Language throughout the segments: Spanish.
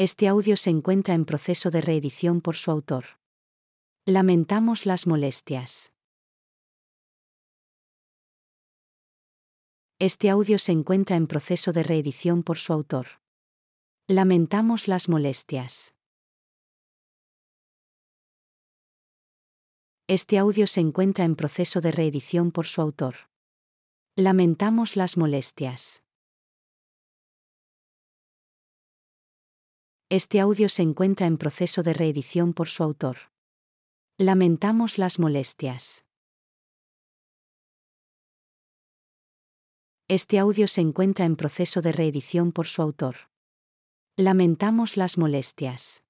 Este audio se encuentra en proceso de reedición por su autor. Lamentamos las molestias. Este audio se encuentra en proceso de reedición por su autor. Lamentamos las molestias. Este audio se encuentra en proceso de reedición por su autor. Lamentamos las molestias. Este audio se encuentra en proceso de reedición por su autor. Lamentamos las molestias. Este audio se encuentra en proceso de reedición por su autor. Lamentamos las molestias.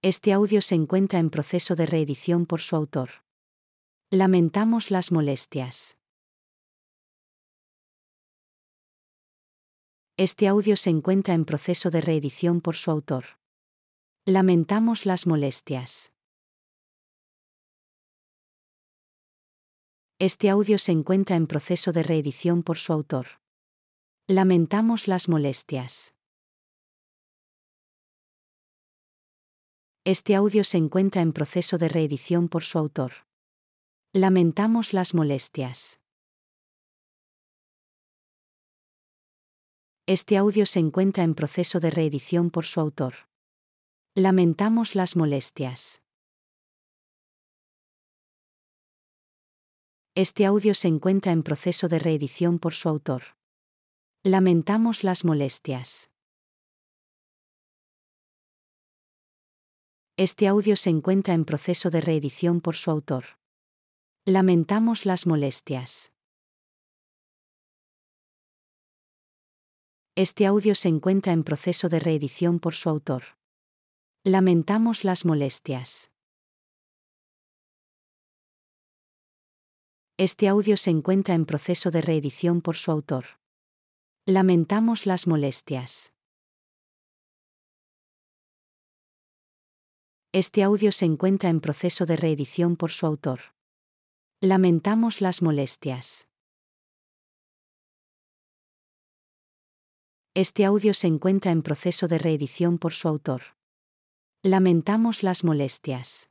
Este audio se encuentra en proceso de reedición por su autor. Lamentamos las molestias. Este audio se encuentra en proceso de reedición por su autor. Lamentamos las molestias. Este audio se encuentra en proceso de reedición por su autor. Lamentamos las molestias. Este audio se encuentra en proceso de reedición por su autor. Lamentamos las molestias. Este audio se encuentra en proceso de reedición por su autor. Lamentamos las molestias. Este audio se encuentra en proceso de reedición por su autor. Lamentamos las molestias. Este audio se encuentra en proceso de reedición por su autor. Lamentamos las molestias. Este audio se encuentra en proceso de reedición por su autor. Lamentamos las molestias. Este audio se encuentra en proceso de reedición por su autor. Lamentamos las molestias. Este audio se encuentra en proceso de reedición por su autor. Lamentamos las molestias. Este audio se encuentra en proceso de reedición por su autor. Lamentamos las molestias.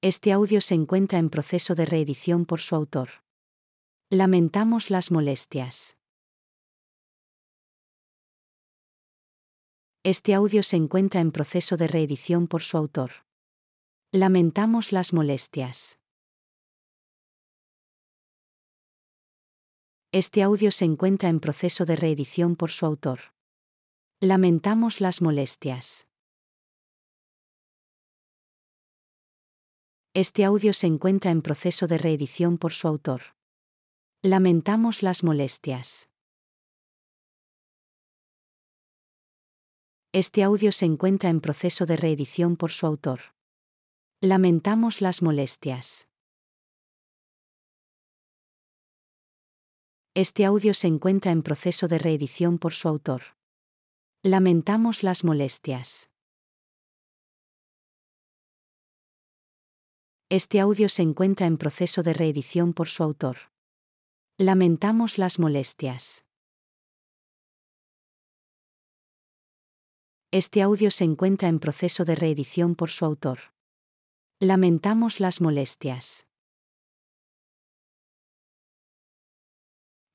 Este audio se encuentra en proceso de reedición por su autor. Lamentamos las molestias. Este audio se encuentra en proceso de reedición por su autor. Lamentamos las molestias. Este audio se encuentra en proceso de reedición por su autor. Lamentamos las molestias. Este audio se encuentra en proceso de reedición por su autor. Lamentamos las molestias. Este audio se encuentra en proceso de reedición por su autor. Lamentamos las molestias. Este audio se encuentra en proceso de reedición por su autor. Lamentamos las molestias. Este audio se encuentra en proceso de reedición por su autor. Lamentamos las molestias. Este audio se encuentra en proceso de reedición por su autor. Lamentamos las molestias.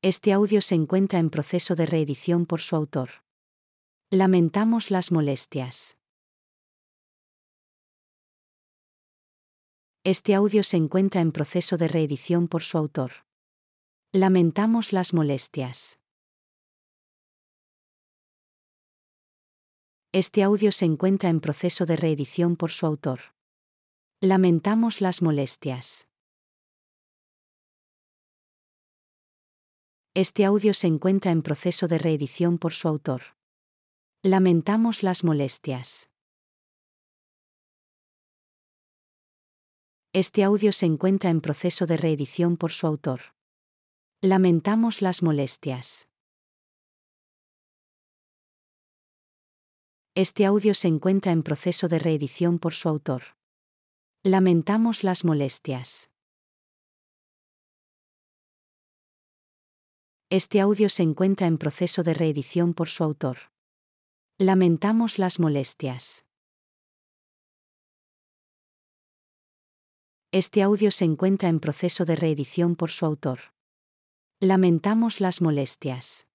Este audio se encuentra en proceso de reedición por su autor. Lamentamos las molestias. Este audio se encuentra en proceso de reedición por su autor. Lamentamos las molestias. Este audio se encuentra en proceso de reedición por su autor. Lamentamos las molestias. Este audio se encuentra en proceso de reedición por su autor. Lamentamos las molestias. Este audio se encuentra en proceso de reedición por su autor. Lamentamos las molestias. Este audio se encuentra en proceso de reedición por su autor. Lamentamos las molestias. Este audio se encuentra en proceso de reedición por su autor. Lamentamos las molestias. Este audio se encuentra en proceso de reedición por su autor. Lamentamos las molestias.